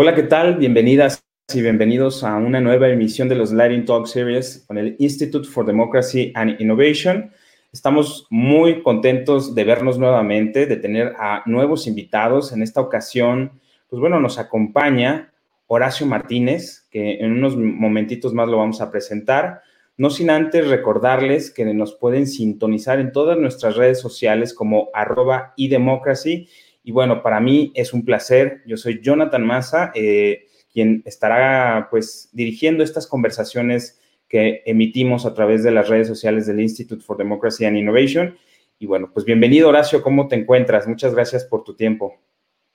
Hola, ¿qué tal? Bienvenidas y bienvenidos a una nueva emisión de los Lighting Talk Series con el Institute for Democracy and Innovation. Estamos muy contentos de vernos nuevamente, de tener a nuevos invitados. En esta ocasión, pues bueno, nos acompaña Horacio Martínez, que en unos momentitos más lo vamos a presentar. No sin antes recordarles que nos pueden sintonizar en todas nuestras redes sociales como arroba y democracy y bueno, para mí es un placer. Yo soy Jonathan Massa, eh, quien estará pues dirigiendo estas conversaciones que emitimos a través de las redes sociales del Institute for Democracy and Innovation. Y bueno, pues bienvenido Horacio, ¿cómo te encuentras? Muchas gracias por tu tiempo.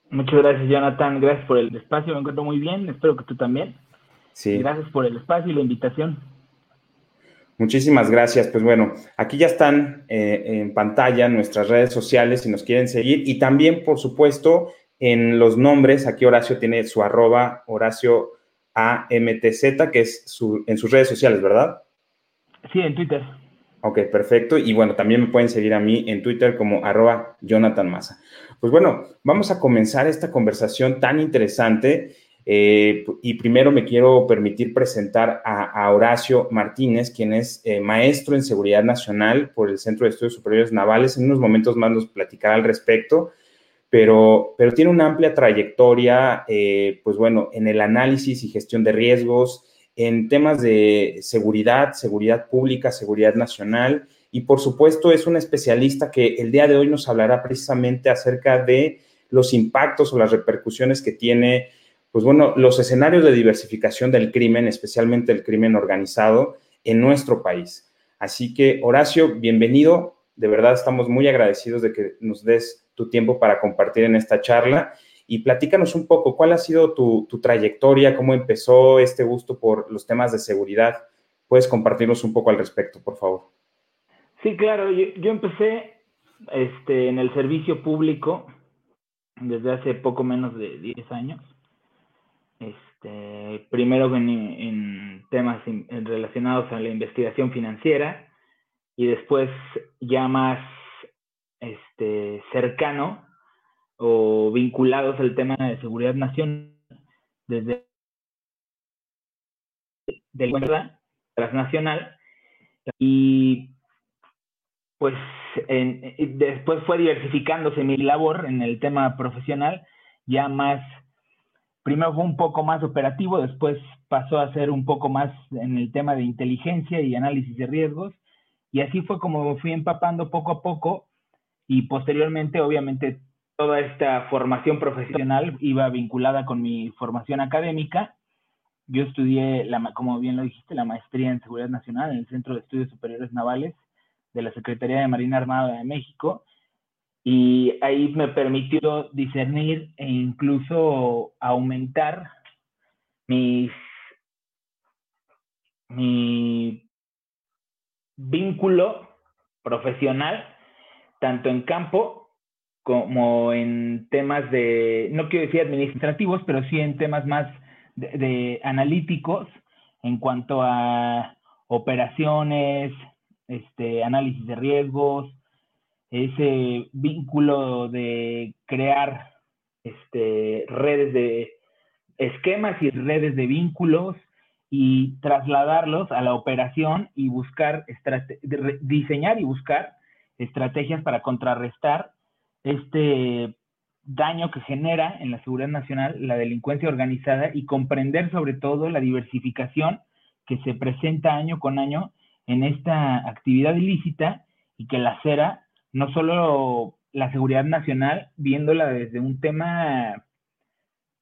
Muchas gracias Jonathan, gracias por el espacio, me encuentro muy bien, espero que tú también. Sí. Gracias por el espacio y la invitación. Muchísimas gracias. Pues bueno, aquí ya están eh, en pantalla nuestras redes sociales si nos quieren seguir y también, por supuesto, en los nombres, aquí Horacio tiene su arroba Horacio AMTZ, que es su, en sus redes sociales, ¿verdad? Sí, en Twitter. Ok, perfecto. Y bueno, también me pueden seguir a mí en Twitter como arroba Jonathan Massa. Pues bueno, vamos a comenzar esta conversación tan interesante eh, y primero me quiero permitir presentar a, Horacio Martínez, quien es eh, maestro en seguridad nacional por el Centro de Estudios Superiores Navales. En unos momentos más nos platicará al respecto, pero, pero tiene una amplia trayectoria, eh, pues bueno, en el análisis y gestión de riesgos, en temas de seguridad, seguridad pública, seguridad nacional. Y por supuesto es un especialista que el día de hoy nos hablará precisamente acerca de los impactos o las repercusiones que tiene pues bueno, los escenarios de diversificación del crimen, especialmente el crimen organizado en nuestro país. Así que, Horacio, bienvenido. De verdad estamos muy agradecidos de que nos des tu tiempo para compartir en esta charla y platícanos un poco cuál ha sido tu, trayectoria, cómo empezó este gusto por los temas de seguridad. ¿Puedes compartirnos un poco al respecto, por favor? Sí, claro. Yo, empecé este, en el servicio público desde hace poco menos de 10 años este, primero en, temas relacionados a la investigación financiera y después ya más este, cercano o vinculados al tema de seguridad nacional desde de la transnacional y pues después fue diversificándose mi labor en el tema profesional ya más primero fue un poco más operativo, después pasó a ser un poco más en el tema de inteligencia y análisis de riesgos, y así fue como fui empapando poco a poco, y posteriormente, obviamente, toda esta formación profesional iba vinculada con mi formación académica. Yo estudié, como bien lo dijiste, la maestría en Seguridad Nacional en el Centro de Estudios Superiores Navales de la Secretaría de Marina Armada de México, y ahí me permitió discernir e incluso aumentar mis, mi vínculo profesional, tanto en campo como en temas de, no quiero decir administrativos, pero sí en temas más de analíticos en cuanto a operaciones, este, análisis de riesgos, ese vínculo de crear este, redes de esquemas y redes de vínculos y trasladarlos a la operación y buscar, diseñar y buscar estrategias para contrarrestar este daño que genera en la seguridad nacional la delincuencia organizada y comprender sobre todo la diversificación que se presenta año con año en esta actividad ilícita y que la CERA no solo la seguridad nacional, viéndola desde un tema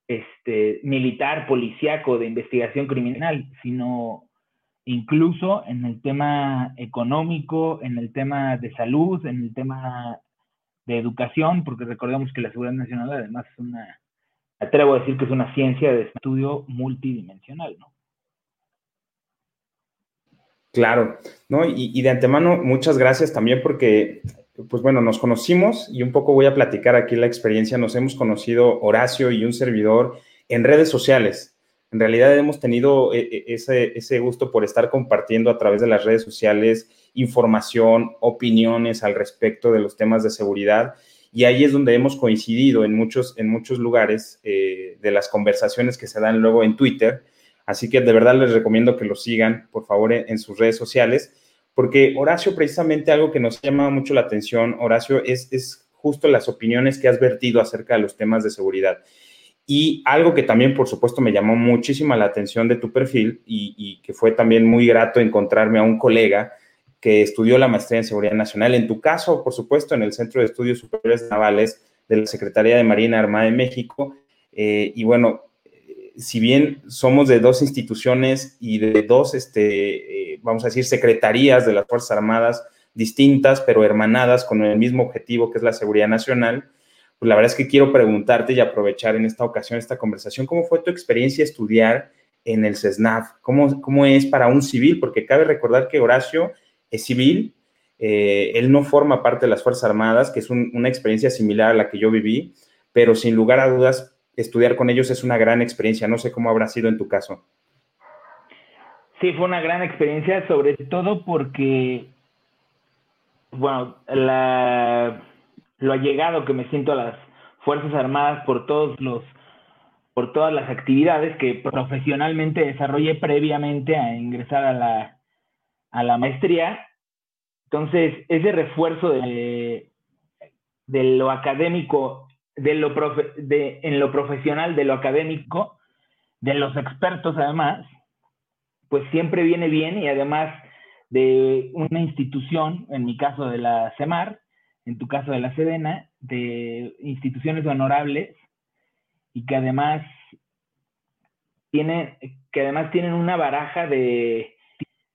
este, militar, policíaco, de investigación criminal, sino incluso en el tema económico, en el tema de salud, en el tema de educación, porque recordemos que la seguridad nacional además es una, atrevo a decir que es una ciencia de estudio multidimensional, ¿no? Claro, ¿no? Y, y de antemano, muchas gracias también porque pues bueno, nos conocimos y un poco voy a platicar aquí la experiencia. Nos hemos conocido Horacio y un servidor en redes sociales. En realidad hemos tenido eh, eh, ese, ese gusto por estar compartiendo a través de las redes sociales información, opiniones al respecto de los temas de seguridad. y ahí es donde hemos coincidido en muchos, en muchos lugares eh, de las conversaciones que se dan luego en Twitter. Así que de verdad les recomiendo que lo sigan, por favor, en, sus redes sociales, porque Horacio, precisamente algo que nos llama mucho la atención, Horacio, es, justo las opiniones que has vertido acerca de los temas de seguridad. Y algo que también, por supuesto, me llamó muchísima la atención de tu perfil y, y que fue también muy grato encontrarme a un colega que estudió la maestría en seguridad nacional. En tu caso, por supuesto, en el Centro de Estudios Superiores Navales de la Secretaría de Marina Armada de México. Eh, y bueno, si bien somos de dos instituciones y de dos, este, eh, vamos a decir, secretarías de las Fuerzas Armadas distintas, pero hermanadas con el mismo objetivo que es la seguridad nacional, pues la verdad es que quiero preguntarte y aprovechar en esta ocasión esta conversación, ¿cómo fue tu experiencia estudiar en el CESNAF? ¿Cómo, cómo es para un civil? Porque cabe recordar que Horacio es civil, eh, él no forma parte de las Fuerzas Armadas, que es una experiencia similar a la que yo viví, pero sin lugar a dudas, estudiar con ellos es una gran experiencia. No sé cómo habrá sido en tu caso. Sí, fue una gran experiencia, sobre todo porque, bueno, la, lo allegado que me siento a las Fuerzas Armadas por todos los por todas las actividades que profesionalmente desarrollé previamente a ingresar a la, a la maestría. Entonces, ese refuerzo de, de lo académico, de lo de, en lo profesional, de lo académico, de los expertos además, pues siempre viene bien y además de una institución, en mi caso de la CEMAR, en tu caso de la SEDENA, de instituciones honorables y que además tienen, que además tienen una baraja de,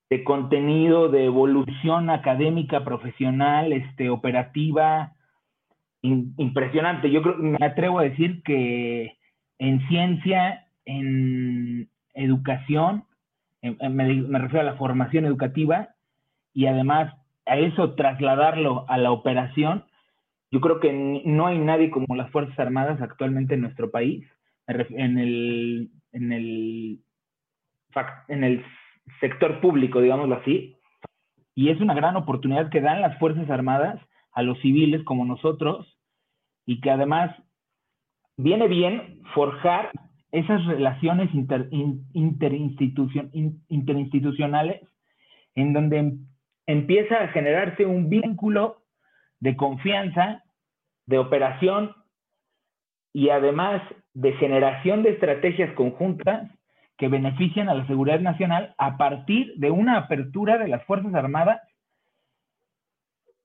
de contenido, de evolución académica, profesional, este, operativa, impresionante. Yo creo, me atrevo a decir que en ciencia, en educación, me, refiero a la formación educativa y además a eso trasladarlo a la operación, yo creo que no hay nadie como las Fuerzas Armadas actualmente en nuestro país, en el, en el, en el sector público, digámoslo así, y es una gran oportunidad que dan las Fuerzas Armadas a los civiles como nosotros y que además viene bien forjar esas relaciones interinstitucionales en donde em, empieza a generarse un vínculo de confianza, de operación y además de generación de estrategias conjuntas que benefician a la seguridad nacional a partir de una apertura de las Fuerzas Armadas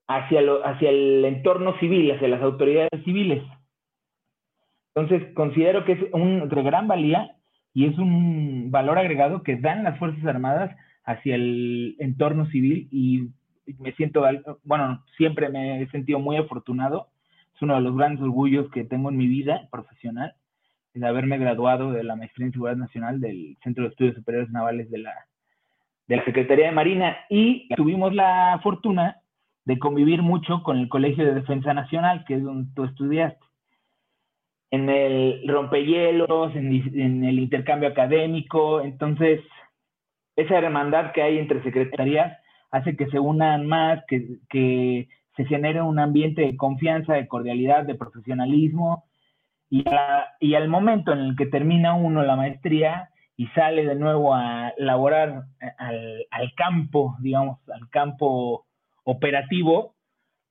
hacia, hacia el entorno civil, hacia las autoridades civiles. Entonces, considero que es un, de gran valía y es un valor agregado que dan las Fuerzas Armadas hacia el entorno civil y me siento, bueno, siempre me he sentido muy afortunado. Es uno de los grandes orgullos que tengo en mi vida profesional de haberme graduado de la maestría en seguridad nacional del Centro de Estudios Superiores Navales de la, de la Secretaría de Marina y tuvimos la fortuna de convivir mucho con el Colegio de Defensa Nacional, que es donde tú estudiaste. En el rompehielos, en, el intercambio académico, entonces esa hermandad que hay entre secretarías hace que se unan más, que, que se genere un ambiente de confianza, de cordialidad, de profesionalismo, y, al momento en el que termina uno la maestría y sale de nuevo a laborar al, al campo, digamos, al campo operativo,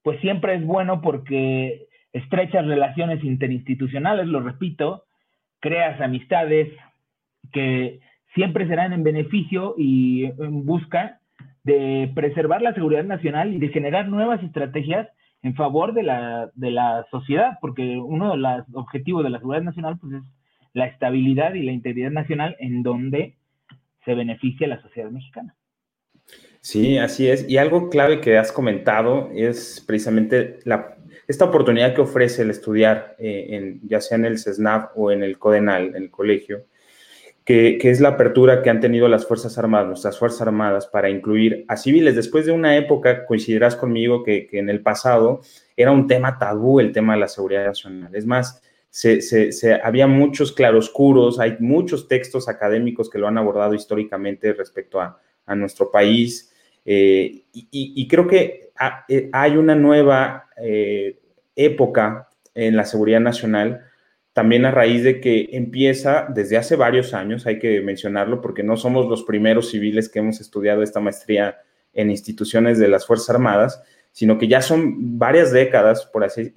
pues siempre es bueno porque estrechas relaciones interinstitucionales, lo repito, creas amistades que siempre serán en beneficio y en busca de preservar la seguridad nacional y de generar nuevas estrategias en favor de la, de la sociedad, porque uno de los objetivos de la seguridad nacional pues, es la estabilidad y la integridad nacional en donde se beneficia la sociedad mexicana. Sí, así es. Y algo clave que has comentado es precisamente esta oportunidad que ofrece el estudiar, eh, en, ya sea en el CESNAV o en el CODENAL, en el colegio, que, es la apertura que han tenido las Fuerzas Armadas, nuestras Fuerzas Armadas, para incluir a civiles. Después de una época, coincidirás conmigo que, en el pasado era un tema tabú el tema de la seguridad nacional. Es más, se, había muchos claroscuros, hay muchos textos académicos que lo han abordado históricamente respecto a, nuestro país. Eh, y, creo que eh, hay una nueva eh, época en la seguridad nacional, también a raíz de que empieza desde hace varios años, hay que mencionarlo, porque no somos los primeros civiles que hemos estudiado esta maestría en instituciones de las Fuerzas Armadas, sino que ya son varias décadas, por así,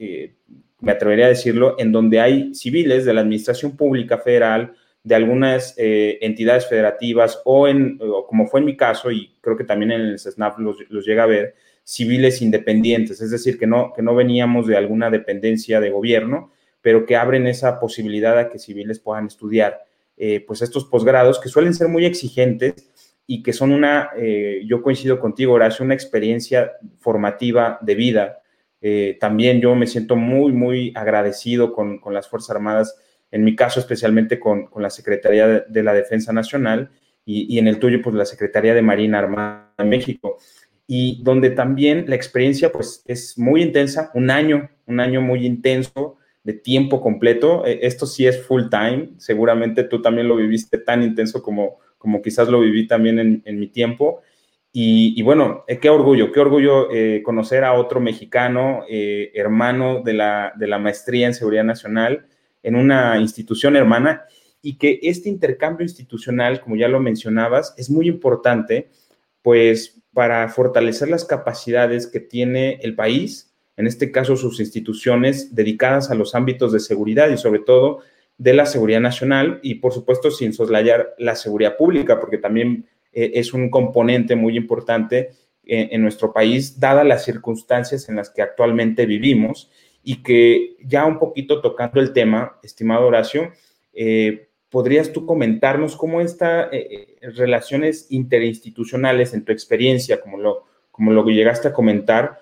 me atrevería a decirlo, en donde hay civiles de la Administración Pública Federal, de algunas eh, entidades federativas o, en, como fue en mi caso, y creo que también en el SNAP los, los, llega a ver, civiles independientes, es decir, que no, que no veníamos de alguna dependencia de gobierno, pero que abren esa posibilidad a que civiles puedan estudiar eh, pues estos posgrados que suelen ser muy exigentes y que son una, eh, yo coincido contigo, Horacio, una experiencia formativa de vida. también yo me siento muy, muy agradecido con, con las Fuerzas Armadas en mi caso especialmente con, la Secretaría de, la Defensa Nacional y, en el tuyo, pues la Secretaría de Marina Armada de México. Y donde también la experiencia, pues es muy intensa, un año, un año muy intenso, de tiempo completo. E, esto sí es full time, seguramente tú también lo viviste tan intenso como, como quizás lo viví también en, mi tiempo. Y, bueno, eh, qué orgullo, qué orgullo eh, conocer a otro mexicano, eh, hermano de la, de la maestría en seguridad nacional, en una institución hermana y que este intercambio institucional, como ya lo mencionabas, es muy importante, pues para fortalecer las capacidades que tiene el país, en este caso sus instituciones dedicadas a los ámbitos de seguridad y sobre todo de la seguridad nacional y por supuesto sin soslayar la seguridad pública, porque también eh, es un componente muy importante en, en nuestro país, dadas las circunstancias en las que actualmente vivimos y que ya un poquito tocando el tema, estimado Horacio, eh, ¿podrías tú comentarnos cómo estas eh, eh, relaciones interinstitucionales, en tu experiencia, como lo, como lo llegaste a comentar,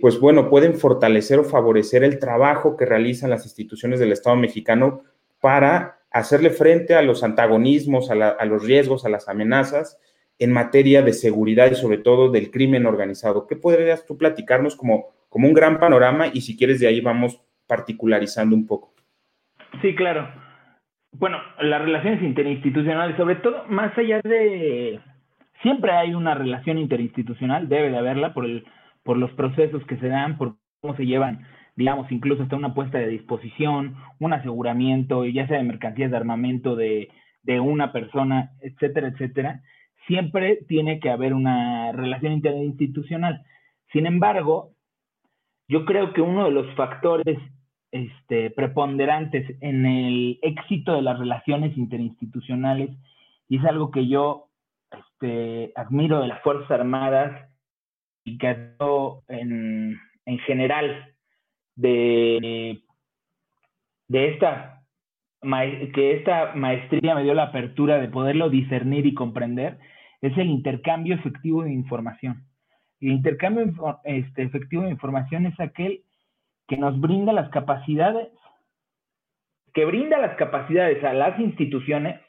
pues bueno, pueden fortalecer o favorecer el trabajo que realizan las instituciones del Estado mexicano para hacerle frente a los antagonismos, a, a los riesgos, a las amenazas en materia de seguridad y sobre todo del crimen organizado? ¿Qué podrías tú platicarnos como como un gran panorama y si quieres de ahí vamos particularizando un poco. Sí, claro. Bueno, las relaciones interinstitucionales, sobre todo, más allá de... Siempre hay una relación interinstitucional, debe de haberla por, el, por los procesos que se dan, por cómo se llevan, digamos, incluso hasta una puesta de disposición, un aseguramiento, ya sea de mercancías de armamento de, de una persona, etcétera, etcétera. Siempre tiene que haber una relación interinstitucional. Sin embargo, yo creo que uno de los factores este, preponderantes en el éxito de las relaciones interinstitucionales, y es algo que yo este, admiro de las Fuerzas Armadas y que en, en general de, de esta que esta maestría me dio la apertura de poderlo discernir y comprender, es el intercambio efectivo de información. El intercambio este, efectivo de información es aquel que nos brinda las capacidades, que brinda las capacidades a las instituciones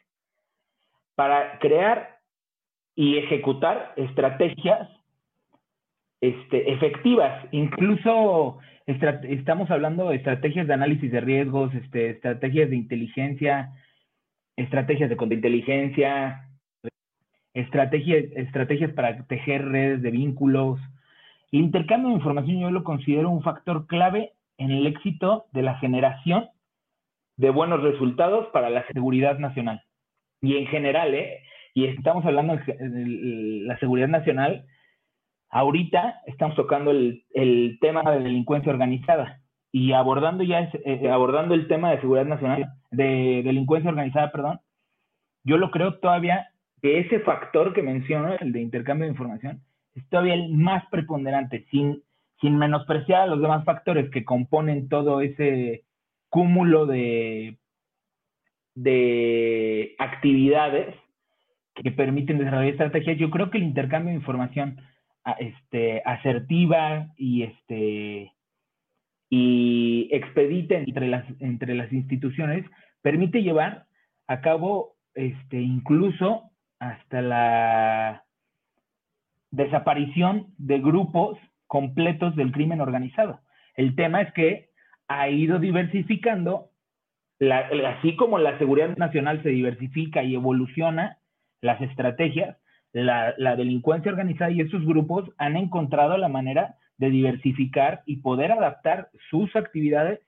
para crear y ejecutar estrategias este, efectivas. Incluso estamos hablando de estrategias de análisis de riesgos, este, estrategias de inteligencia, estrategias de contrainteligencia, estrategias, estrategias para tejer redes de vínculos. El intercambio de información yo lo considero un factor clave en el éxito de la generación de buenos resultados para la seguridad nacional. Y en general, ¿eh? y estamos hablando de la seguridad nacional, ahorita estamos tocando el, tema de delincuencia organizada y abordando ya eh, abordando el tema de seguridad nacional, de delincuencia organizada, perdón, yo lo creo todavía que ese factor que menciono, el de intercambio de información, es todavía el más preponderante, sin, sin menospreciar a los demás factores que componen todo ese cúmulo de, de actividades que permiten desarrollar estrategias. Yo creo que el intercambio de información este, asertiva y, este, y expedita entre las, entre las instituciones permite llevar a cabo este, incluso hasta la desaparición de grupos completos del crimen organizado. El tema es que ha ido diversificando, así como la seguridad nacional se diversifica y evoluciona las estrategias, la, delincuencia organizada y esos grupos han encontrado la manera de diversificar y poder adaptar sus actividades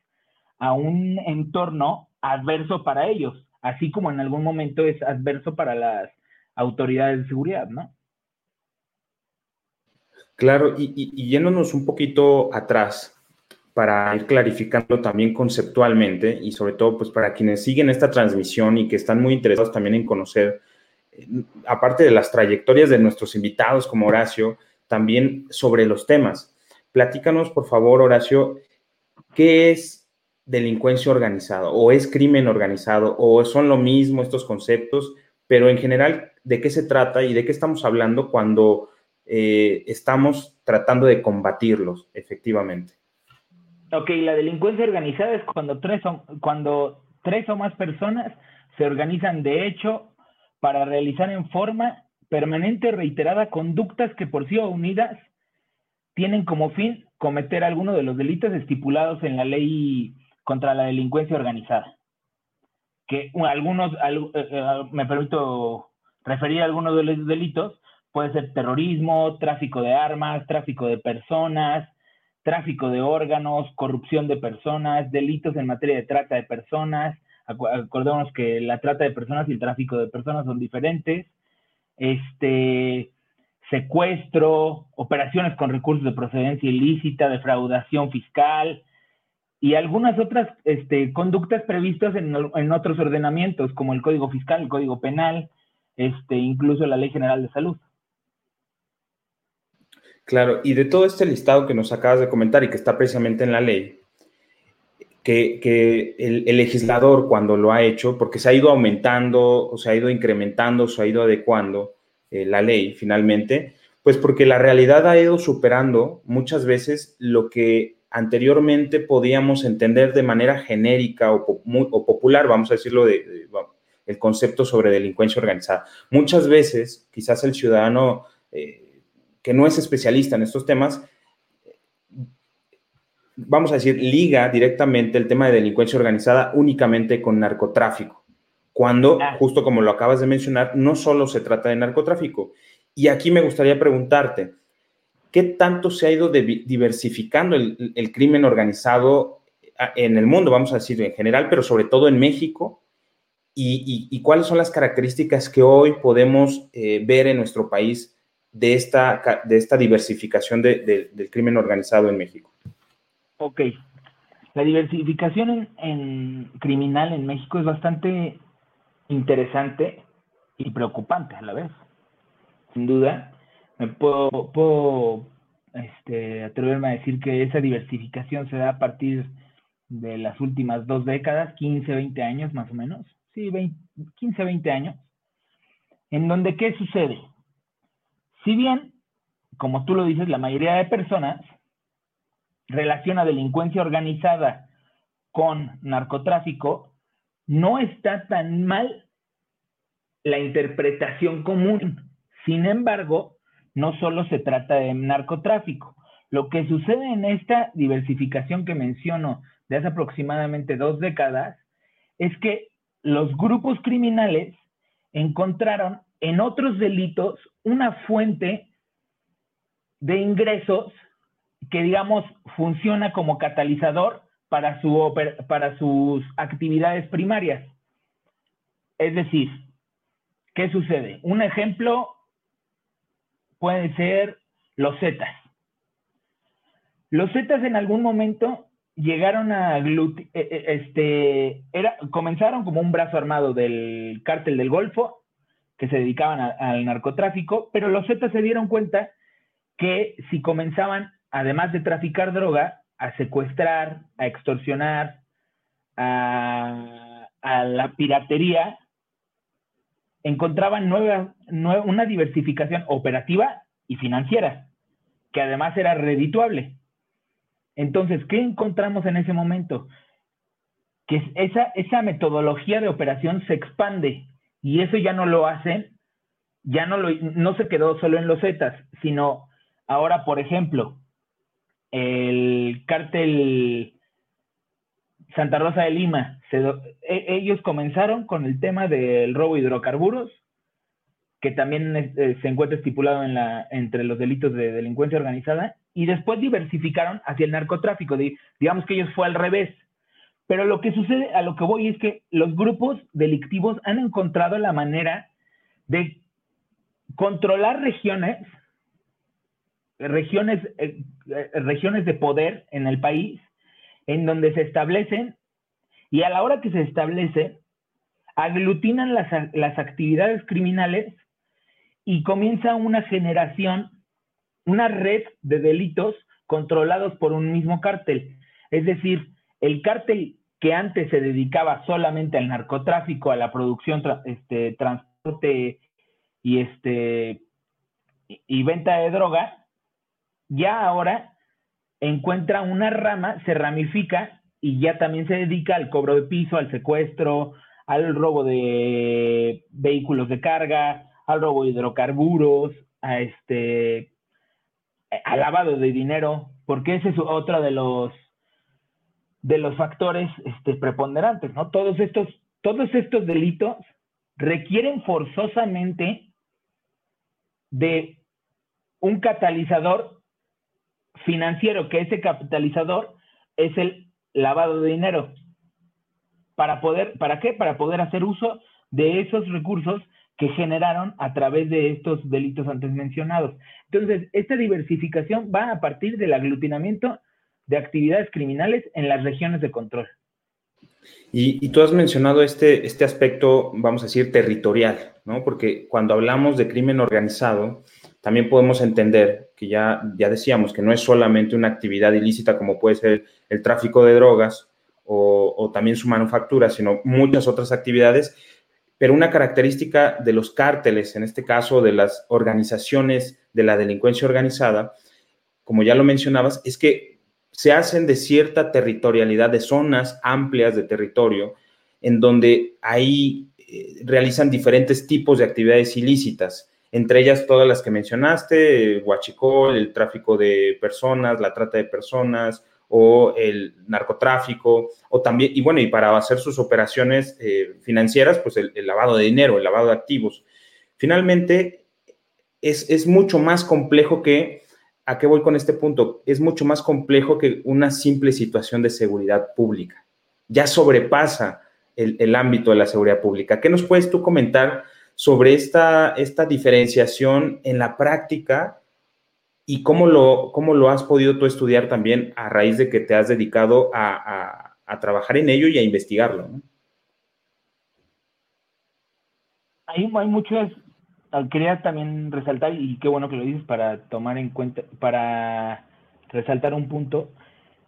a un entorno adverso para ellos, así como en algún momento es adverso para las autoridades de seguridad, ¿no? Claro, y, y, yéndonos un poquito atrás para ir clarificando también conceptualmente y sobre todo pues para quienes siguen esta transmisión y que están muy interesados también en conocer, eh, aparte de las trayectorias de nuestros invitados como Horacio, también sobre los temas. Platícanos, por favor, Horacio, ¿qué es delincuencia organizada o es crimen organizado o son lo mismo estos conceptos? Pero en general, ¿de qué se trata y de qué estamos hablando cuando eh, estamos tratando de combatirlos efectivamente? Ok, la delincuencia organizada es cuando tres, o, cuando tres o más personas se organizan de hecho para realizar en forma permanente reiterada conductas que por sí o unidas tienen como fin cometer alguno de los delitos estipulados en la ley contra la delincuencia organizada. Que algunos, eh, eh, me permito referir a algunos de los delitos, puede ser terrorismo, tráfico de armas, tráfico de personas, tráfico de órganos, corrupción de personas, delitos en materia de trata de personas. Acordémonos que la trata de personas y el tráfico de personas son diferentes. Este, secuestro, operaciones con recursos de procedencia ilícita, defraudación fiscal y algunas otras este, conductas previstas en, otros ordenamientos, como el Código Fiscal, el Código Penal, este, incluso la Ley General de Salud. Claro, y de todo este listado que nos acabas de comentar y que está precisamente en la ley, que, el, legislador cuando lo ha hecho, porque se ha ido aumentando, o se ha ido incrementando, se ha ido adecuando, eh, la ley finalmente, pues porque la realidad ha ido superando muchas veces lo que anteriormente podíamos entender de manera genérica o, popular, vamos a decirlo, de, el concepto sobre delincuencia organizada. Muchas veces, quizás el ciudadano eh, que no es especialista en estos temas, vamos a decir, liga directamente el tema de delincuencia organizada únicamente con narcotráfico cuando, justo como lo acabas de mencionar, no solo se trata de narcotráfico. Y aquí me gustaría preguntarte, ¿qué tanto se ha ido diversificando el, crimen organizado en el mundo, vamos a decir en general, pero sobre todo en México? ¿Y, cuáles son las características que hoy podemos eh, ver en nuestro país de esta, de esta diversificación del crimen organizado en México? Ok. La diversificación en criminal en México es bastante interesante y preocupante a la vez. Sin duda, me puedo, este, atreverme a decir que esa diversificación se da a partir de las últimas dos décadas, 15, 20 años más o menos. Sí, 15, 20 años. En donde, ¿qué sucede? Si bien, como tú lo dices, la mayoría de personas relaciona delincuencia organizada con narcotráfico, no está tan mal la interpretación común. Sin embargo, no solo se trata de narcotráfico. Lo que sucede en esta diversificación que menciono de hace aproximadamente dos décadas es que los grupos criminales encontraron en otros delitos una fuente de ingresos que, digamos, funciona como catalizador para, su, para sus actividades primarias. Es decir, ¿qué sucede? Un ejemplo puede ser los Zetas. Los Zetas en algún momento llegaron a e, e, este, era, comenzaron como un brazo armado del cártel del Golfo, que se dedicaban al narcotráfico, pero los Zetas se dieron cuenta que si comenzaban, además de traficar droga, a secuestrar, a extorsionar, a, la piratería, encontraban nueva, una diversificación operativa y financiera, que además era redituable. Entonces, ¿qué encontramos en ese momento? Que esa, esa metodología de operación se expande y eso ya no lo hacen, ya no, lo, no se quedó solo en los Zetas, sino ahora, por ejemplo, el cártel Santa Rosa de Lima, e, ellos comenzaron con el tema del robo de hidrocarburos, que también eh, se encuentra estipulado en la, entre los delitos de delincuencia organizada, y después diversificaron hacia el narcotráfico. Digamos que ellos fue al revés. Pero lo que sucede, a lo que voy es que los grupos delictivos han encontrado la manera de controlar regiones, regiones, eh, eh, regiones de poder en el país, en donde se establecen, y a la hora que se establece, aglutinan las, las actividades criminales y comienza una generación, una red de delitos controlados por un mismo cártel. Es decir, el cártel que antes se dedicaba solamente al narcotráfico, a la producción, este, transporte y, este, y venta de droga, ya ahora encuentra una rama, se ramifica y ya también se dedica al cobro de piso, al secuestro, al robo de vehículos de carga, al robo de hidrocarburos, a este al lavado de dinero, porque ese es otro de los de los factores este, preponderantes, ¿no? Todos estos, todos estos delitos requieren forzosamente de un catalizador financiero, que ese catalizador es el lavado de dinero. ¿Para poder, para qué? Para poder hacer uso de esos recursos que generaron a través de estos delitos antes mencionados. Entonces, esta diversificación va a partir del aglutinamiento de actividades criminales en las regiones de control. Y, tú has mencionado este, este aspecto, vamos a decir, territorial, ¿no? Porque cuando hablamos de crimen organizado, también podemos entender que ya, ya decíamos que no es solamente una actividad ilícita como puede ser el tráfico de drogas o, también su manufactura, sino muchas otras actividades. Pero una característica de los cárteles, en este caso de las organizaciones de la delincuencia organizada, como ya lo mencionabas, es que se hacen de cierta territorialidad, de zonas amplias de territorio, en donde ahí eh, realizan diferentes tipos de actividades ilícitas, entre ellas todas las que mencionaste, el huachicol, el tráfico de personas, la trata de personas o el narcotráfico, o también, y bueno, y para hacer sus operaciones eh, financieras, pues el, lavado de dinero, el lavado de activos. Finalmente, es, es mucho más complejo que ¿A qué voy con este punto? Es mucho más complejo que una simple situación de seguridad pública. Ya sobrepasa el, ámbito de la seguridad pública. ¿Qué nos puedes tú comentar sobre esta, esta diferenciación en la práctica y cómo lo, cómo lo has podido tú estudiar también a raíz de que te has dedicado a, trabajar en ello y a investigarlo? Hay, hay muchas quería también resaltar, y qué bueno que lo dices para tomar en cuenta, para resaltar un punto,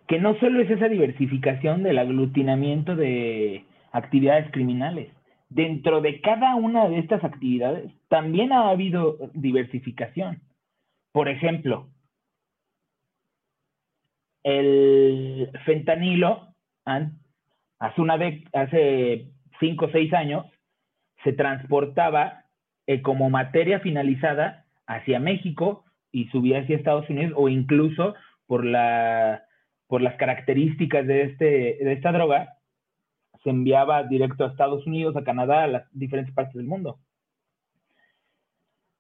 que no solo es esa diversificación del aglutinamiento de actividades criminales. Dentro de cada una de estas actividades también ha habido diversificación. Por ejemplo, el fentanilo, hace, una hace cinco o seis años, se transportaba eh, como materia finalizada hacia México y subía hacia Estados Unidos o incluso por, la, por las características de, este, de esta droga, se enviaba directo a Estados Unidos, a Canadá, a las diferentes partes del mundo.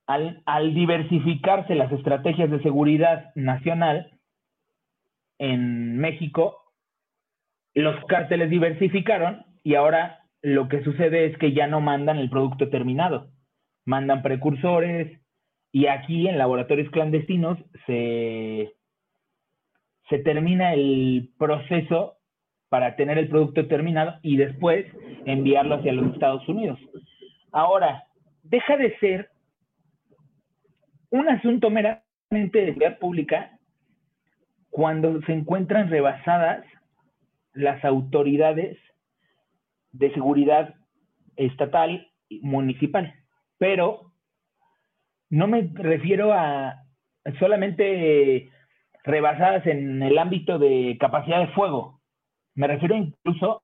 Al, diversificarse las estrategias de seguridad nacional en México, los cárteles diversificaron y ahora lo que sucede es que ya no mandan el producto terminado mandan precursores y aquí en laboratorios clandestinos se, se termina el proceso para tener el producto terminado y después enviarlo hacia los Estados Unidos. Ahora, deja de ser un asunto meramente de seguridad pública cuando se encuentran rebasadas las autoridades de seguridad estatal y municipal pero no me refiero a solamente rebasadas en el ámbito de capacidad de fuego. Me refiero incluso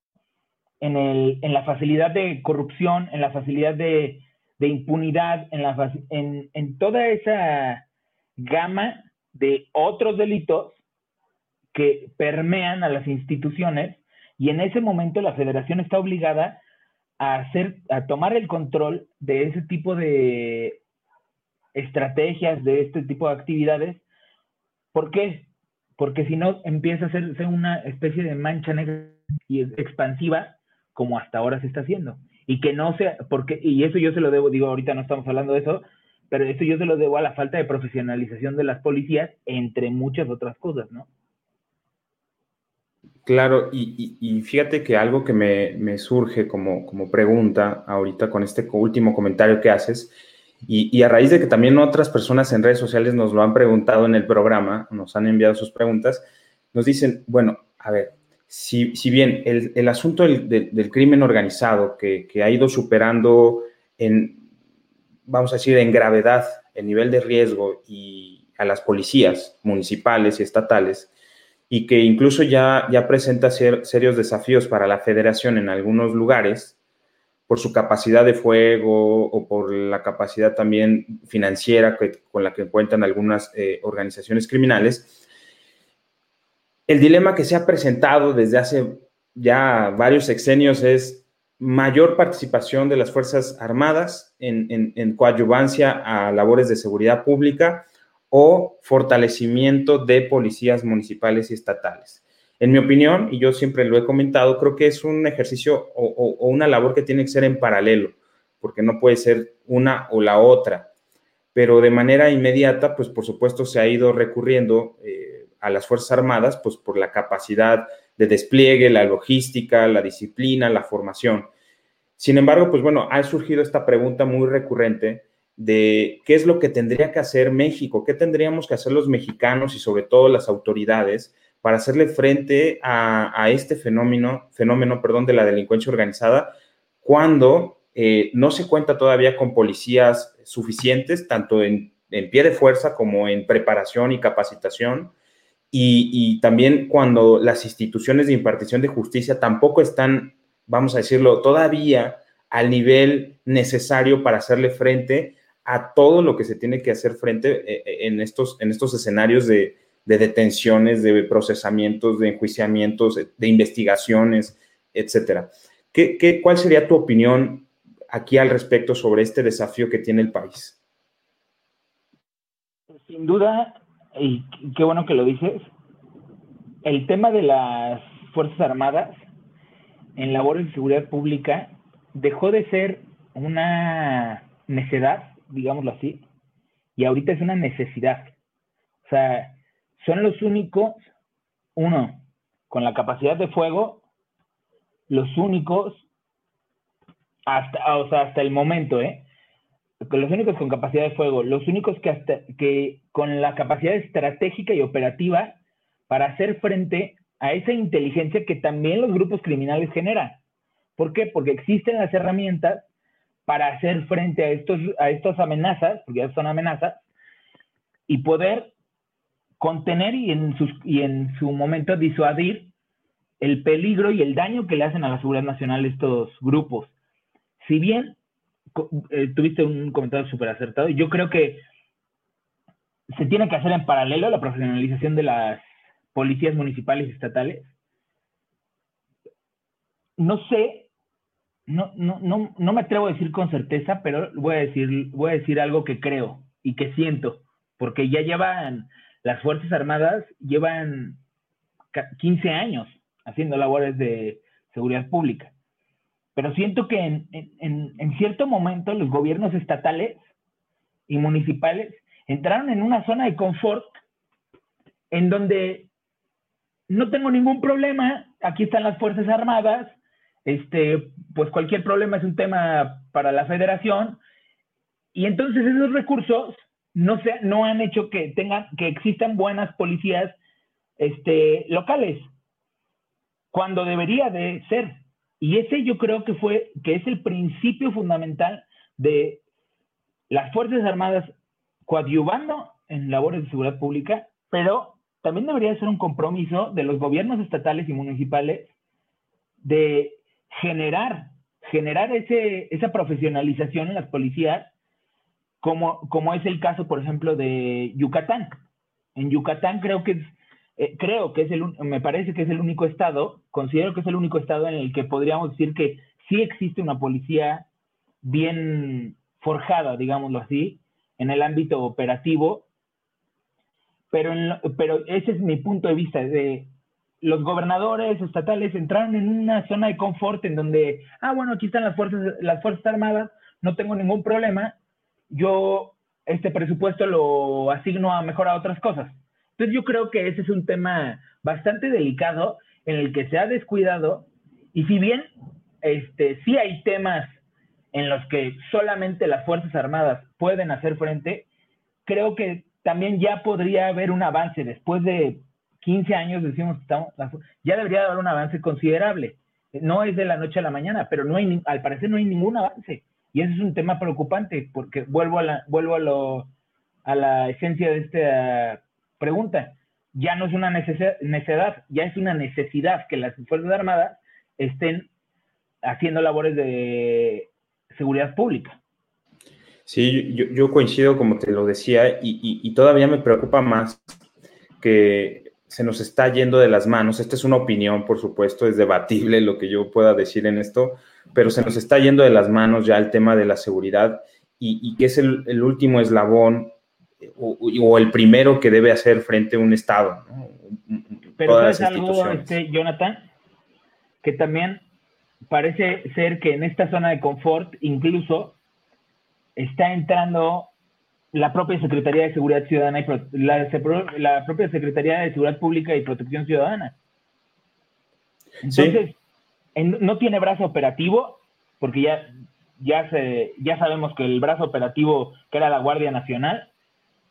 en, el, en la facilidad de corrupción, en la facilidad de, impunidad, en, la, en, en toda esa gama de otros delitos que permean a las instituciones y en ese momento la federación está obligada a, hacer, a tomar el control de ese tipo de estrategias, de este tipo de actividades, ¿Por qué? Porque si no empieza a hacerse una especie de mancha negra y expansiva como hasta ahora se está haciendo. Y que no sea, porque, y eso yo se lo debo, digo, ahorita no estamos hablando de eso, pero eso yo se lo debo a la falta de profesionalización de las policías, entre muchas otras cosas, ¿no? Claro, y, fíjate que algo que me, surge como, como, pregunta ahorita con este último comentario que haces, y, a raíz de que también otras personas en redes sociales nos lo han preguntado en el programa, nos han enviado sus preguntas, nos dicen, bueno, a ver, si, bien el, asunto del, crimen organizado que, ha ido superando en, vamos a decir, en gravedad el nivel de riesgo y a las policías municipales y estatales, y que incluso ya, ya presenta serios desafíos para la federación en algunos lugares por su capacidad de fuego o por la capacidad también financiera con la que cuentan algunas eh, organizaciones criminales. El dilema que se ha presentado desde hace ya varios sexenios es mayor participación de las Fuerzas Armadas en, coadyuvancia a labores de seguridad pública o fortalecimiento de policías municipales y estatales. En mi opinión, y yo siempre lo he comentado, creo que es un ejercicio o, una labor que tiene que ser en paralelo, porque no puede ser una o la otra. Pero de manera inmediata, pues por supuesto se ha ido recurriendo eh, a las Fuerzas Armadas, pues por la capacidad de despliegue, la logística, la disciplina, la formación. Sin embargo, pues bueno, ha surgido esta pregunta muy recurrente de qué es lo que tendría que hacer México, qué tendríamos que hacer los mexicanos y sobre todo las autoridades para hacerle frente a, este fenómeno, fenómeno perdón, de la delincuencia organizada cuando eh, no se cuenta todavía con policías suficientes, tanto en, pie de fuerza como en preparación y capacitación, y, y, también cuando las instituciones de impartición de justicia tampoco están, vamos a decirlo, todavía al nivel necesario para hacerle frente a todo lo que se tiene que hacer frente eh, eh, en estos, en estos escenarios de, detenciones, de procesamientos, de enjuiciamientos, de investigaciones, etcétera. ¿Qué, cuál sería tu opinión aquí al respecto sobre este desafío que tiene el país? Sin duda, y qué bueno que lo dices, el tema de las Fuerzas Armadas en labores de seguridad pública dejó de ser una necedad digámoslo así, y ahorita es una necesidad. O sea, son los únicos, uno, con la capacidad de fuego, los únicos, hasta, sea, hasta el momento, ¿eh? Los únicos con capacidad de fuego, los únicos que, hasta, que con la capacidad estratégica y operativa para hacer frente a esa inteligencia que también los grupos criminales generan. ¿Por qué? Porque existen las herramientas para hacer frente a, estos, a estas amenazas, porque ya son amenazas, y poder contener y en, su momento disuadir el peligro y el daño que le hacen a la seguridad nacional estos grupos. Si bien eh, tuviste un comentario súper acertado, yo creo que se tiene que hacer en paralelo la profesionalización de las policías municipales y estatales. No sé no, no, no, no me atrevo a decir con certeza, pero voy a decir, voy a decir algo que creo y que siento, porque ya llevan, las Fuerzas Armadas llevan 15 años haciendo labores de seguridad pública. Pero siento que en, en, en cierto momento los gobiernos estatales y municipales entraron en una zona de confort en donde no tengo ningún problema, aquí están las Fuerzas Armadas, este, pues cualquier problema es un tema para la federación, y entonces esos recursos no, se, no han hecho que, tengan, que existan buenas policías este, locales, cuando debería de ser. Y ese yo creo que fue, que es el principio fundamental de las Fuerzas Armadas coadyuvando en labores de seguridad pública, pero también debería ser un compromiso de los gobiernos estatales y municipales de generar, generar ese, esa profesionalización en las policías, como, como es el caso, por ejemplo, de Yucatán. En Yucatán creo que es, eh, creo que es el, me parece que es el único estado, considero que es el único estado en el que podríamos decir que sí existe una policía bien forjada, digámoslo así, en el ámbito operativo, pero, pero ese es mi punto de vista, de los gobernadores estatales entraron en una zona de confort en donde, ah, bueno, aquí están las fuerzas, las fuerzas armadas, no tengo ningún problema, yo este presupuesto lo asigno a mejor a otras cosas. Entonces yo creo que ese es un tema bastante delicado en el que se ha descuidado y si bien este, sí hay temas en los que solamente las Fuerzas Armadas pueden hacer frente, creo que también ya podría haber un avance. Después de 15 años decimos estamos, ya debería haber un avance considerable. No es de la noche a la mañana, pero no hay, al parecer no hay ningún avance. Y ese es un tema preocupante, porque vuelvo a la, vuelvo a lo, a la esencia de esta pregunta. Ya no es una necesidad, ya es una necesidad que las Fuerzas Armadas estén haciendo labores de seguridad pública. Sí, yo, coincido, como te lo decía, y, todavía me preocupa más que se nos está yendo de las manos. Esta es una opinión, por supuesto, es debatible lo que yo pueda decir en esto, pero se nos está yendo de las manos ya el tema de la seguridad y, que es el, último eslabón o, el primero que debe hacer frente a un Estado. Pero es algo, este, Jonathan, que también parece ser que en esta zona de confort incluso está entrando la propia Secretaría de Seguridad Ciudadana y la, la propia Secretaría de Seguridad Pública y Protección Ciudadana. Entonces, no tiene brazo operativo, porque ya, ya, se, ya sabemos que el brazo operativo, que era la Guardia Nacional,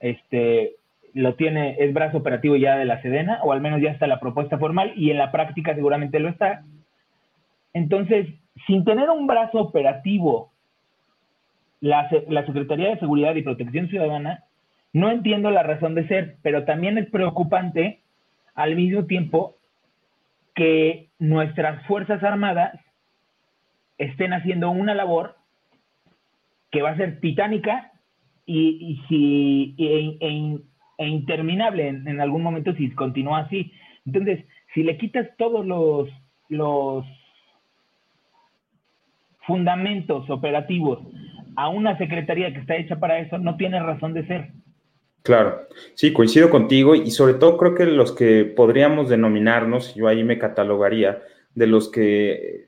este, lo tiene, es brazo operativo ya de la Sedena, o al menos ya está la propuesta formal, y en la práctica seguramente lo está. Entonces, sin tener un brazo operativo, la, Secretaría de Seguridad y Protección Ciudadana, no entiendo la razón de ser, pero también es preocupante al mismo tiempo que nuestras Fuerzas Armadas estén haciendo una labor que va a ser titánica y, si, e, e, e, interminable en, algún momento si continúa así. Entonces, si le quitas todos los, los fundamentos operativos a una secretaría que está hecha para eso, no tiene razón de ser. Claro, sí, coincido contigo y sobre todo creo que los que podríamos denominarnos, yo ahí me catalogaría, de los que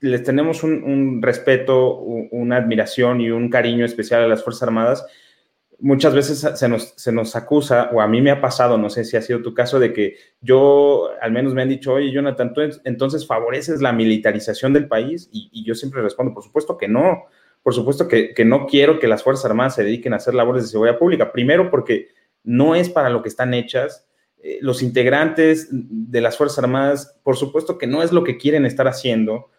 les tenemos un, respeto, una admiración y un cariño especial a las Fuerzas Armadas, muchas veces se nos, se nos acusa, o a mí me ha pasado, no sé si ha sido tu caso, de que yo, al menos me han dicho, oye, Jonathan, tú entonces favoreces la militarización del país, y, yo siempre respondo, por supuesto que no, por supuesto que, no quiero que las Fuerzas Armadas se dediquen a hacer labores de seguridad pública, primero porque no es para lo que están hechas, eh, los integrantes de las Fuerzas Armadas, por supuesto que no es lo que quieren estar haciendo,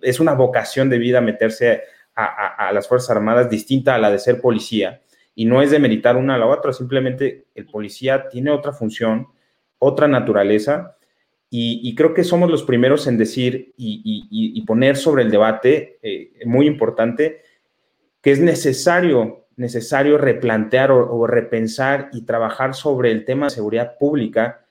es una vocación de vida meterse a, a las Fuerzas Armadas distinta a la de ser policía y no es de meritar una a la otra, simplemente el policía tiene otra función, otra naturaleza, y, creo que somos los primeros en decir y, poner sobre el debate, eh, muy importante, que es necesario, necesario replantear o, repensar y trabajar sobre el tema de seguridad pública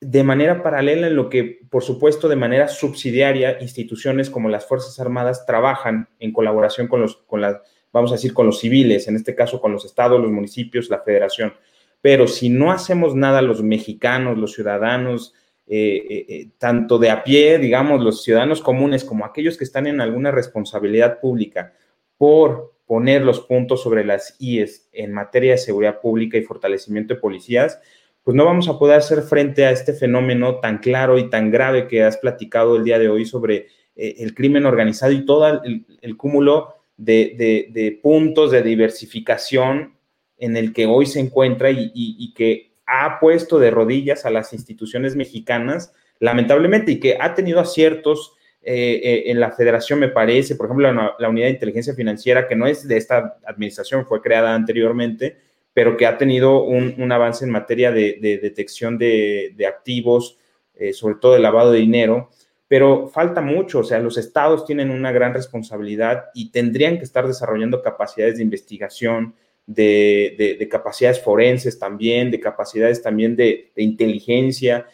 de manera paralela en lo que, por supuesto, de manera subsidiaria, instituciones como las Fuerzas Armadas trabajan en colaboración con, los, con las vamos a decir, con los civiles, en este caso con los estados, los municipios, la federación. Pero si no hacemos nada los mexicanos, los ciudadanos, eh, eh, eh, tanto de a pie, digamos, los ciudadanos comunes como aquellos que están en alguna responsabilidad pública por poner los puntos sobre las IES en materia de seguridad pública y fortalecimiento de policías, pues no vamos a poder hacer frente a este fenómeno tan claro y tan grave que has platicado el día de hoy sobre el crimen organizado y todo el cúmulo de, puntos de diversificación en el que hoy se encuentra y, que ha puesto de rodillas a las instituciones mexicanas, lamentablemente, y que ha tenido aciertos eh, eh, en la federación, me parece, por ejemplo, la, unidad de inteligencia financiera, que no es de esta administración, fue creada anteriormente, pero que ha tenido un, avance en materia de, detección de, activos, eh, sobre todo de lavado de dinero, pero falta mucho, o sea, los estados tienen una gran responsabilidad y tendrían que estar desarrollando capacidades de investigación, de, capacidades forenses también, de capacidades también de, inteligencia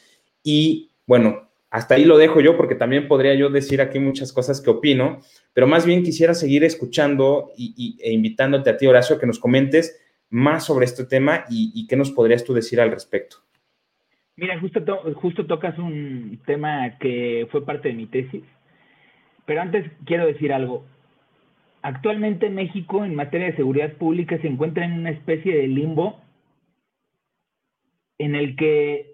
y bueno, hasta ahí lo dejo yo porque también podría yo decir aquí muchas cosas que opino, pero más bien quisiera seguir escuchando y, e invitándote a ti, Horacio, que nos comentes más sobre este tema y, qué nos podrías tú decir al respecto. Mira, justo, justo tocas un tema que fue parte de mi tesis, pero antes quiero decir algo. Actualmente México en materia de seguridad pública se encuentra en una especie de limbo en el que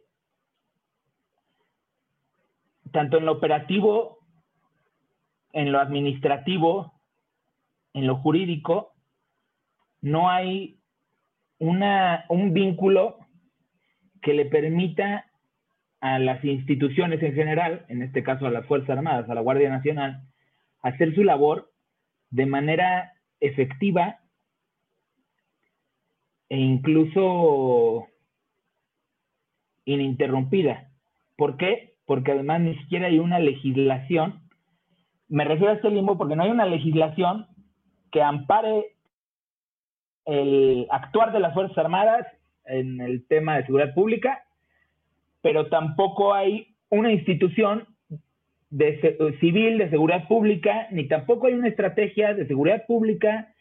tanto en lo operativo, en lo administrativo, en lo jurídico, no hay una, un vínculo que le permita a las instituciones en general, en este caso a las Fuerzas Armadas, a la Guardia Nacional, hacer su labor de manera efectiva e incluso ininterrumpida. ¿Por qué? Porque además ni siquiera hay una legislación. Me refiero a este limbo porque no hay una legislación que ampare el actuar de las Fuerzas Armadas en el tema de seguridad pública, pero tampoco hay una institución de, civil de seguridad pública, ni tampoco hay una estrategia de seguridad pública,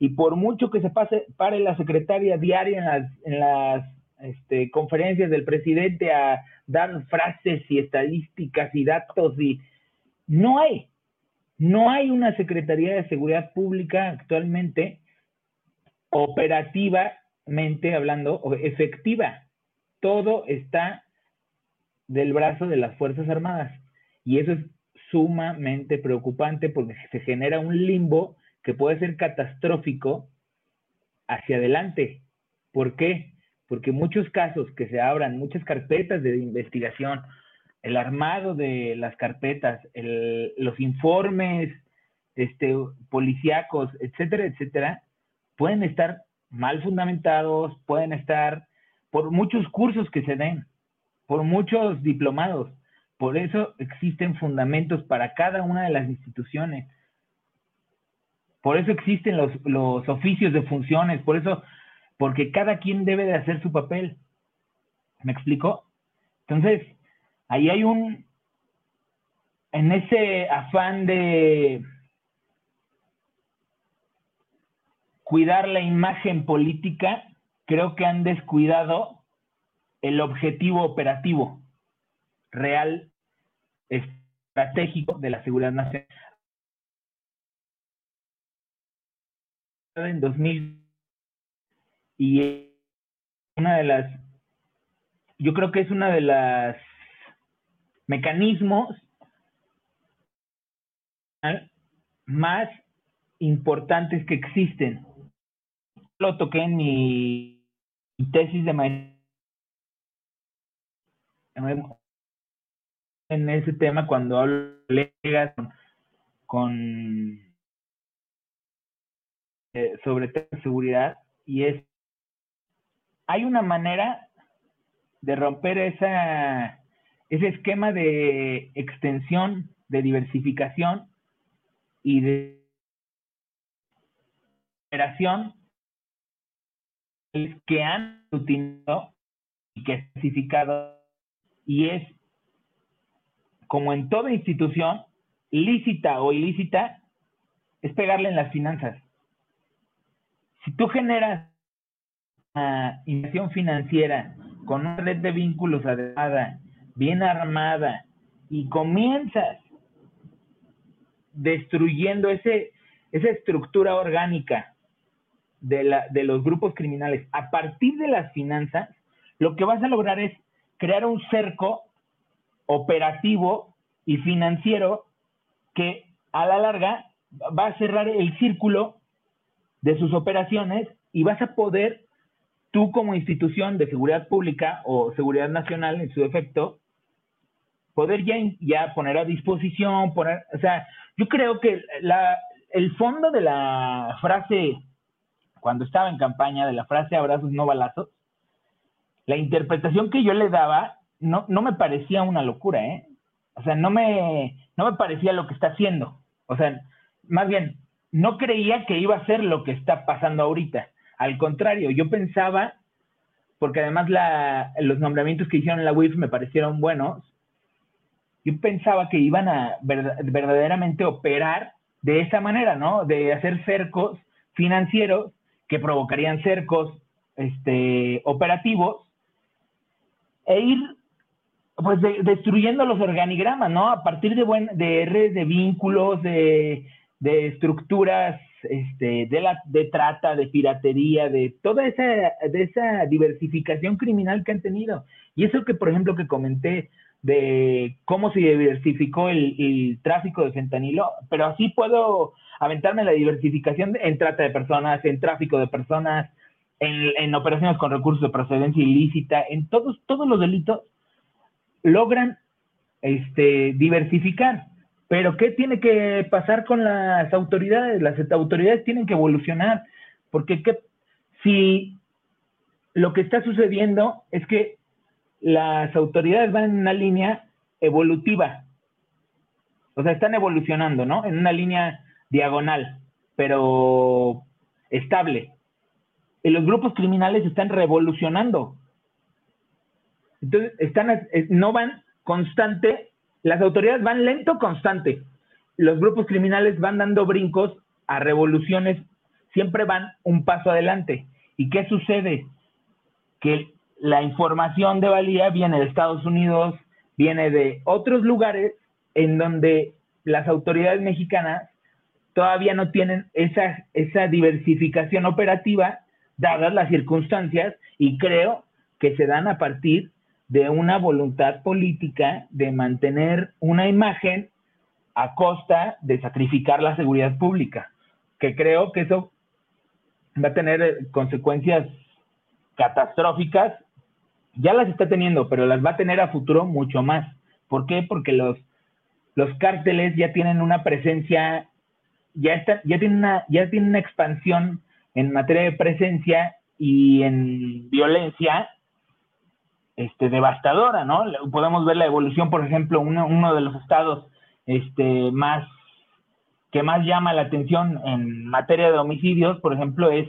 y por mucho que se pase, pare la secretaria diaria en las, en las este, conferencias del presidente a dar frases y estadísticas y datos, y no hay, no hay una Secretaría de Seguridad Pública actualmente operativamente hablando, o efectiva. Todo está del brazo de las Fuerzas Armadas. Y eso es sumamente preocupante porque se genera un limbo que puede ser catastrófico hacia adelante. ¿Por qué? Porque muchos casos que se abran, muchas carpetas de investigación, el armado de las carpetas, los informes este, policíacos, etcétera, etcétera, pueden estar mal fundamentados, pueden estar por muchos cursos que se den, por muchos diplomados, por eso existen fundamentos para cada una de las instituciones. Por eso existen los, los oficios de funciones, por eso, porque cada quien debe de hacer su papel. ¿Me explico? Entonces, ahí hay un, en ese afán de cuidar la imagen política, creo que han descuidado el objetivo operativo real estratégico de la seguridad nacional. En 2000 y una de las, yo creo que es una de las mecanismos más importantes que existen. Lo toqué en mi tesis de maestría en ese tema cuando hablo de con, eh, sobre seguridad y es hay una manera de romper ese esquema de extensión, de diversificación y de operación que han utilizado y que especificado y es como en toda institución, lícita o ilícita, es pegarle en las finanzas. Si tú generas inversión financiera con una red de vínculos adecuada, bien armada, y comienzas destruyendo ese, esa estructura orgánica de, la, de los grupos criminales. A partir de las finanzas, lo que vas a lograr es crear un cerco operativo y financiero que a la larga va a cerrar el círculo de sus operaciones y vas a poder, tú como institución de seguridad pública o seguridad nacional en su defecto, poder ya, ya poner a disposición, poner, o sea, yo creo que la, el fondo de la frase, cuando estaba en campaña, de la frase abrazos no balazos, la interpretación que yo le daba no, no me parecía una locura, ¿eh? O sea, no me, no me parecía lo que está haciendo. O sea, más bien, no creía que iba a ser lo que está pasando ahorita. Al contrario, yo pensaba, porque además la, los nombramientos que hicieron la UIF me parecieron buenos, yo pensaba que iban a verdaderamente operar de esa manera, ¿no? De hacer cercos financieros que provocarían cercos este, operativos e ir pues destruyendo los organigramas, ¿no? A partir de, buen, de redes de vínculos, de, de estructuras este, de, la, de trata, de piratería, de toda esa, de esa diversificación criminal que han tenido. Y eso que, por ejemplo, que comenté de cómo se diversificó el, tráfico de fentanilo, pero así puedo aventarme la diversificación en trata de personas, en tráfico de personas, en, operaciones con recursos de procedencia ilícita, en todos, todos los delitos logran este, diversificar. Pero ¿qué tiene que pasar con las autoridades? Las autoridades tienen que evolucionar, porque si lo que está sucediendo es que las autoridades van en una línea evolutiva, o sea, están evolucionando, ¿no? En una línea diagonal, pero estable. Y los grupos criminales están revolucionando. Entonces, están, no van constante las autoridades van lento, constante. Los grupos criminales van dando brincos a revoluciones, siempre van un paso adelante. ¿Y qué sucede? Que la información de valía viene de Estados Unidos, viene de otros lugares en donde las autoridades mexicanas todavía no tienen esa, esa diversificación operativa, dadas las circunstancias, y creo que se dan a partir de una voluntad política de mantener una imagen a costa de sacrificar la seguridad pública, que creo que eso va a tener eh, consecuencias catastróficas, ya las está teniendo, pero las va a tener a futuro mucho más. ¿Por qué? Porque los, los cárteles ya tienen una presencia, ya, está, ya, tienen una, ya tienen una expansión en materia de presencia y en violencia este, devastadora, ¿no? Podemos ver la evolución, por ejemplo, uno, uno de los estados este, más que más llama la atención en materia de homicidios, por ejemplo, es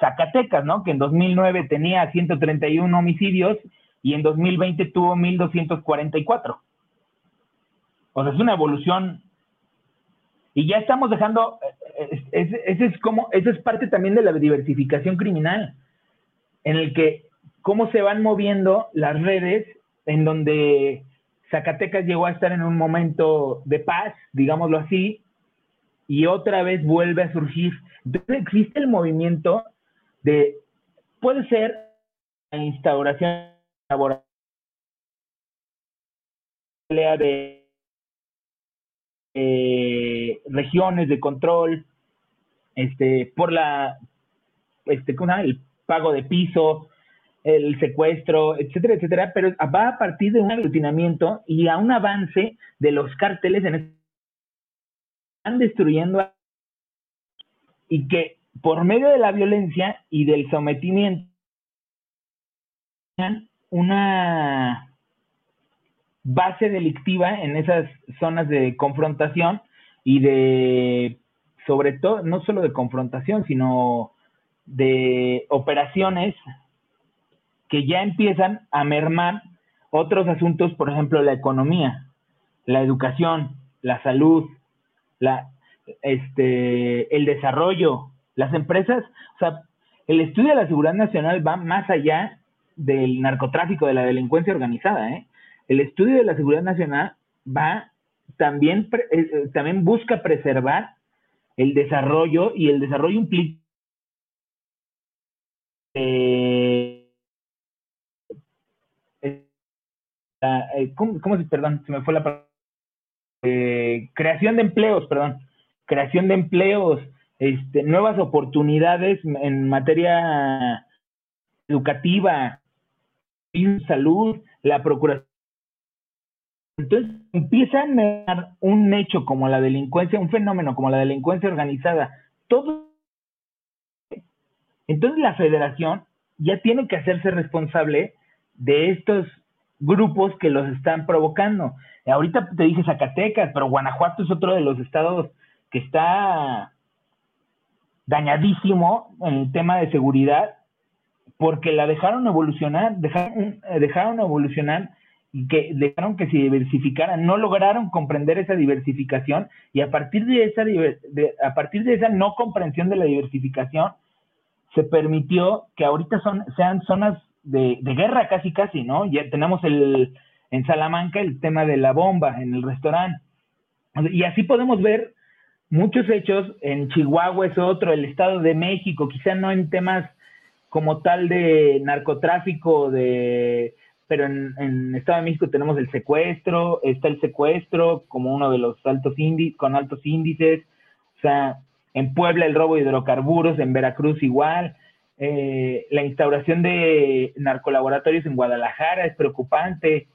Zacatecas, ¿no? Que en 2009 tenía 131 homicidios y en 2020 tuvo 1244. O sea, es una evolución y ya estamos dejando, ese es, como, eso es parte también de la diversificación criminal, en el que cómo se van moviendo las redes en donde Zacatecas llegó a estar en un momento de paz, digámoslo así, y otra vez vuelve a surgir. Entonces existe el movimiento de, puede ser la instauración laboral de eh, regiones de control, este, por la, este, el pago de piso, el secuestro, etcétera, etcétera, pero va a partir de un aglutinamiento y a un avance de los cárteles en están destruyendo y que por medio de la violencia y del sometimiento una base delictiva en esas zonas de confrontación y de sobre todo no solo de confrontación sino de operaciones que ya empiezan a mermar otros asuntos, por ejemplo, la economía, la educación, la salud, la, este, el desarrollo, las empresas, o sea, el estudio de la seguridad nacional va más allá del narcotráfico, de la delincuencia organizada, ¿eh? El estudio de la seguridad nacional va también, eh, eh, también busca preservar el desarrollo y el desarrollo implica eh, Eh, ¿cómo, se, perdón, se me fue la eh, creación de empleos, perdón, creación de empleos, este, nuevas oportunidades en materia educativa, salud, la procuración. Entonces empiezan a dar un hecho como la delincuencia, un fenómeno como la delincuencia organizada, todo. Entonces la federación ya tiene que hacerse responsable de estos grupos que los están provocando. Ahorita te dije Zacatecas, pero Guanajuato es otro de los estados que está dañadísimo en el tema de seguridad porque la dejaron evolucionar, dejaron, eh, evolucionar y que dejaron que se diversificara, no lograron comprender esa diversificación y a partir de esa a partir de esa no comprensión de la diversificación se permitió que ahorita son, sean zonas de, guerra casi casi, ¿no? Ya tenemos el, en Salamanca el tema de la bomba en el restaurante. Y así podemos ver muchos hechos, en Chihuahua es otro, el Estado de México, quizá no en temas como tal de narcotráfico, de, pero en, en Estado de México tenemos el secuestro, está el secuestro como uno de los altos índices, con altos índices, o sea, en Puebla el robo de hidrocarburos, en Veracruz igual, eh, la instauración de narcolaboratorios en Guadalajara es preocupante,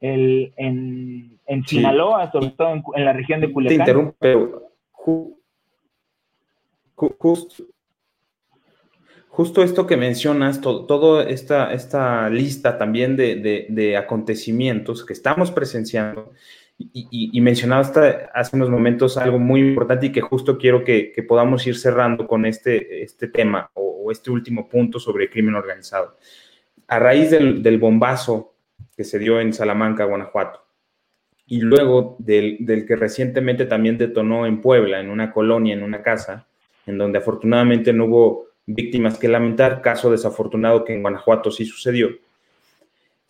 el, en, en Sinaloa, sobre todo en, la región de Culiacán. Te interrumpo, pero justo esto que mencionas, toda esta, esta lista también de, acontecimientos que estamos presenciando, y, y, mencionaste hace unos momentos algo muy importante y que justo quiero que, podamos ir cerrando con este, este tema o, este último punto sobre crimen organizado. A raíz del, del bombazo que se dio en Salamanca, Guanajuato, y luego del, que recientemente también detonó en Puebla, en una colonia, en una casa, en donde afortunadamente no hubo víctimas que lamentar, caso desafortunado que en Guanajuato sí sucedió.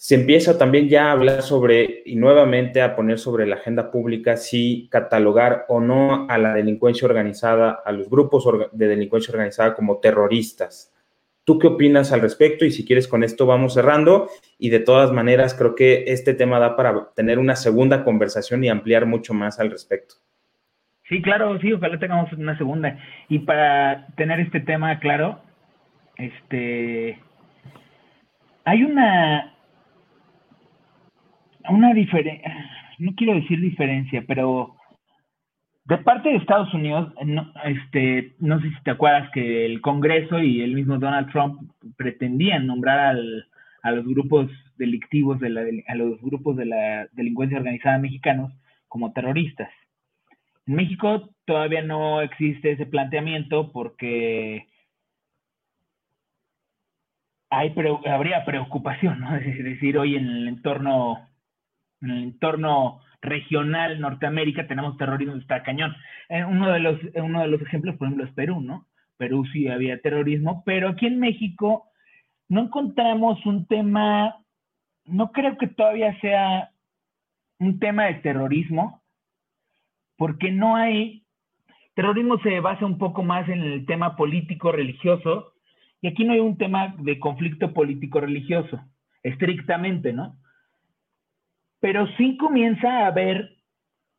Se empieza también ya a hablar sobre y nuevamente a poner sobre la agenda pública si catalogar o no a la delincuencia organizada, a los grupos de delincuencia organizada como terroristas. ¿Tú qué opinas al respecto? Y si quieres con esto vamos cerrando. Y de todas maneras, creo que este tema da para tener una segunda conversación y ampliar mucho más al respecto. Sí, claro, sí, ojalá tengamos una segunda. Y para tener este tema claro, este, hay una, una diferencia, no quiero decir diferencia, pero de parte de Estados Unidos, no, este, no sé si te acuerdas que el Congreso y el mismo Donald Trump pretendían nombrar a los grupos delictivos, de la, a los grupos de la delincuencia organizada mexicanos como terroristas. En México todavía no existe ese planteamiento porque hay, habría preocupación, ¿no? Es decir, hoy en el entorno, en el entorno regional Norteamérica tenemos terrorismo está cañón. Eh, uno, de los, uno de los ejemplos, por ejemplo, es Perú, ¿no? Perú sí había terrorismo, pero aquí en México no encontramos un tema, no creo que todavía sea un tema de terrorismo, porque no hay, terrorismo se basa un poco más en el tema político religioso, y aquí no hay un tema de conflicto político religioso, estrictamente, ¿no? Pero sí comienza a haber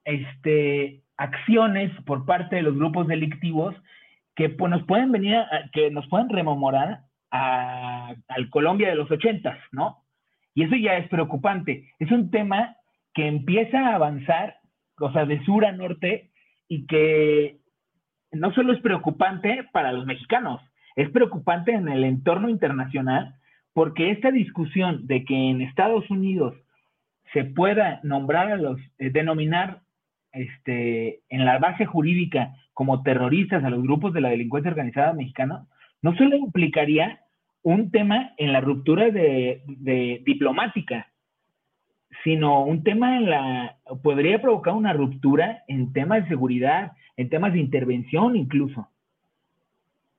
este, acciones por parte de los grupos delictivos que pues, nos pueden venir, que nos pueden rememorar al Colombia de los ochentas, ¿no? Y eso ya es preocupante. Es un tema que empieza a avanzar, o sea, de sur a norte, y que no solo es preocupante para los mexicanos, es preocupante en el entorno internacional, porque esta discusión de que en Estados Unidos se pueda nombrar a los, eh, denominar este, en la base jurídica como terroristas a los grupos de la delincuencia organizada mexicana, no solo implicaría un tema en la ruptura de, diplomática, sino un tema en la, podría provocar una ruptura en temas de seguridad, en temas de intervención incluso.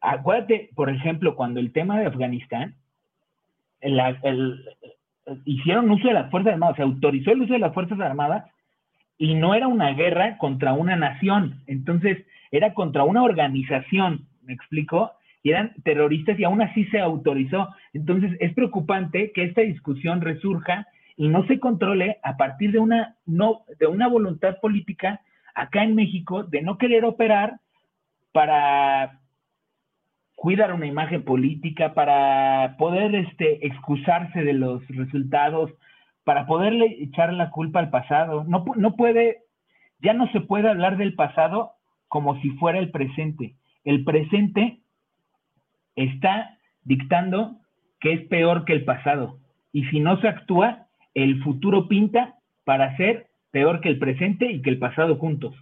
Acuérdate, por ejemplo, cuando el tema de Afganistán, el, hicieron uso de las Fuerzas Armadas, se autorizó el uso de las Fuerzas Armadas y no era una guerra contra una nación, entonces era contra una organización, ¿me explico? Y eran terroristas y aún así se autorizó. Entonces es preocupante que esta discusión resurja y no se controle a partir de una, no, de una voluntad política acá en México de no querer operar para cuidar una imagen política, para poder este, excusarse de los resultados, para poderle echar la culpa al pasado. No, no puede, ya no se puede hablar del pasado como si fuera el presente. El presente está dictando que es peor que el pasado. Y si no se actúa, el futuro pinta para ser peor que el presente y que el pasado juntos.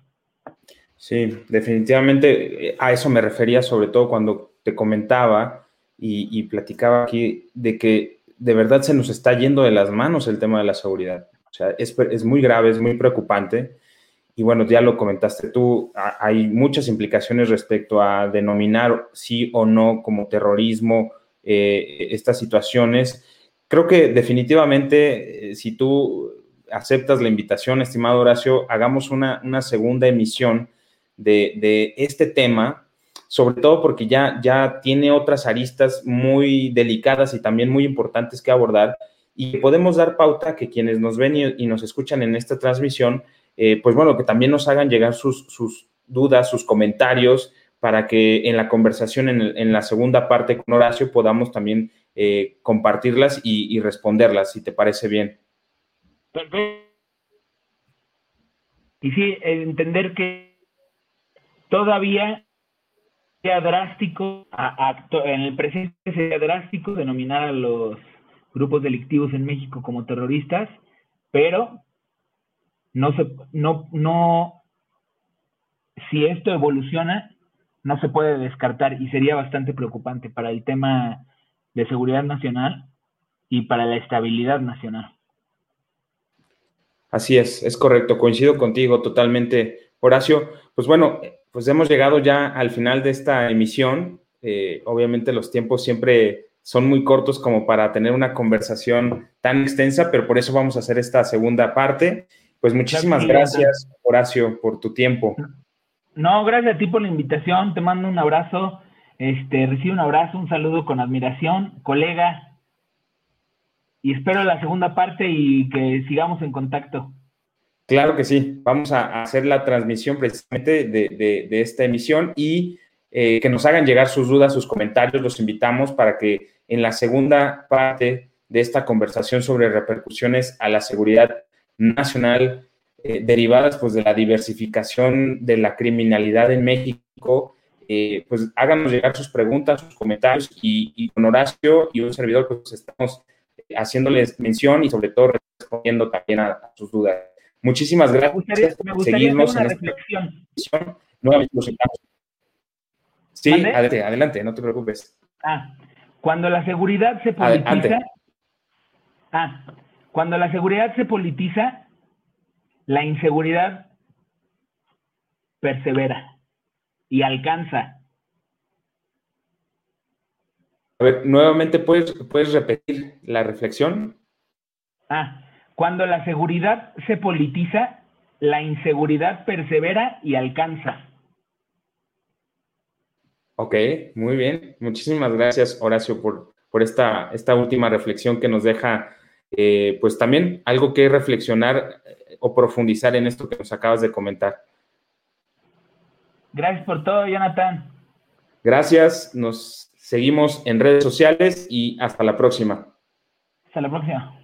Sí, definitivamente eh, a eso me refería sobre todo cuando te comentaba y, platicaba aquí de que de verdad se nos está yendo de las manos el tema de la seguridad. O sea, es, muy grave, es muy preocupante y bueno, ya lo comentaste tú, hay muchas implicaciones respecto a denominar sí o no como terrorismo eh, estas situaciones. Creo que definitivamente, eh, si tú aceptas la invitación, estimado Horacio, hagamos una, segunda emisión de, este tema, sobre todo porque ya, ya tiene otras aristas muy delicadas y también muy importantes que abordar y podemos dar pauta que quienes nos ven y nos escuchan en esta transmisión eh, pues bueno, que también nos hagan llegar sus, dudas, sus comentarios, para que en la conversación, en, la segunda parte con Horacio, podamos también eh, compartirlas y, responderlas, si te parece bien. Perfecto. Y sí, entender que todavía sea drástico, en el presente sería drástico denominar a los grupos delictivos en México como terroristas, pero no se, no, no, si esto evoluciona, no se puede descartar y sería bastante preocupante para el tema de seguridad nacional y para la estabilidad nacional. Así es, es correcto, coincido contigo totalmente, Horacio. Pues bueno, pues hemos llegado ya al final de esta emisión. Eh, obviamente los tiempos siempre son muy cortos como para tener una conversación tan extensa, pero por eso vamos a hacer esta segunda parte. Pues muchísimas gracias, Horacio, por tu tiempo. No, gracias a ti por la invitación. Te mando un abrazo. Este, recibe un abrazo, un saludo con admiración, colega. Y espero la segunda parte y que sigamos en contacto. Claro que sí. Vamos a hacer la transmisión precisamente de, esta emisión y eh, que nos hagan llegar sus dudas, sus comentarios. Los invitamos para que en la segunda parte de esta conversación sobre repercusiones a la seguridad nacional eh, derivadas pues de la diversificación de la criminalidad en México, eh, pues háganos llegar sus preguntas, sus comentarios y, con Horacio y un servidor pues estamos haciéndoles mención y sobre todo respondiendo también a, sus dudas. Muchísimas gracias me gustaría, por una reflexión. Nuevamente los Sí, adelante, adelante, no te preocupes. Ah, cuando la seguridad se politiza. Ah, cuando la seguridad se politiza, la inseguridad persevera y alcanza. A ver, nuevamente, ¿puedes, ¿puedes repetir la reflexión? Ah, cuando la seguridad se politiza, la inseguridad persevera y alcanza. Ok, muy bien. Muchísimas gracias, Horacio, por, por esta, esta última reflexión que nos deja eh, pues también algo que reflexionar eh, o profundizar en esto que nos acabas de comentar. Gracias por todo, Jonathan. Gracias, nos seguimos en redes sociales y hasta la próxima. Hasta la próxima.